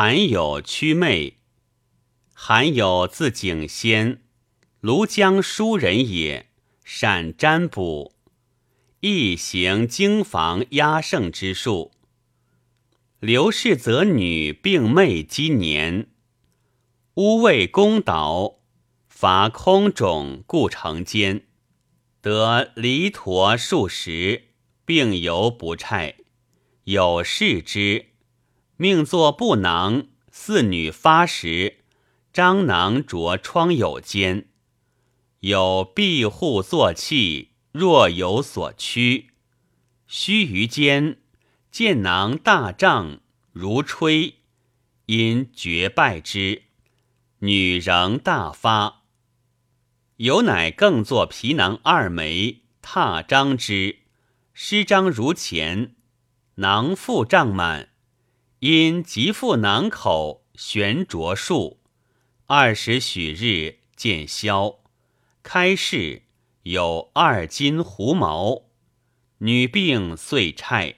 韩有屈妹，韩有字景仙，庐江书人也，善占卜，亦行经房压胜之术。刘氏则女并妹积年，屋未攻倒，伐空冢故成奸，得离陀数十，并犹不差，有事之。命作布囊，四女发时，张囊着疮有间，有庇护坐器，若有所趋。须臾间，见囊大胀，如吹，因绝败之。女仍大发，有乃更作皮囊二枚，踏张之，失张如前，囊复胀满。因极腹囊口悬着数，二十许日见消。开市有二斤狐毛，女病遂差。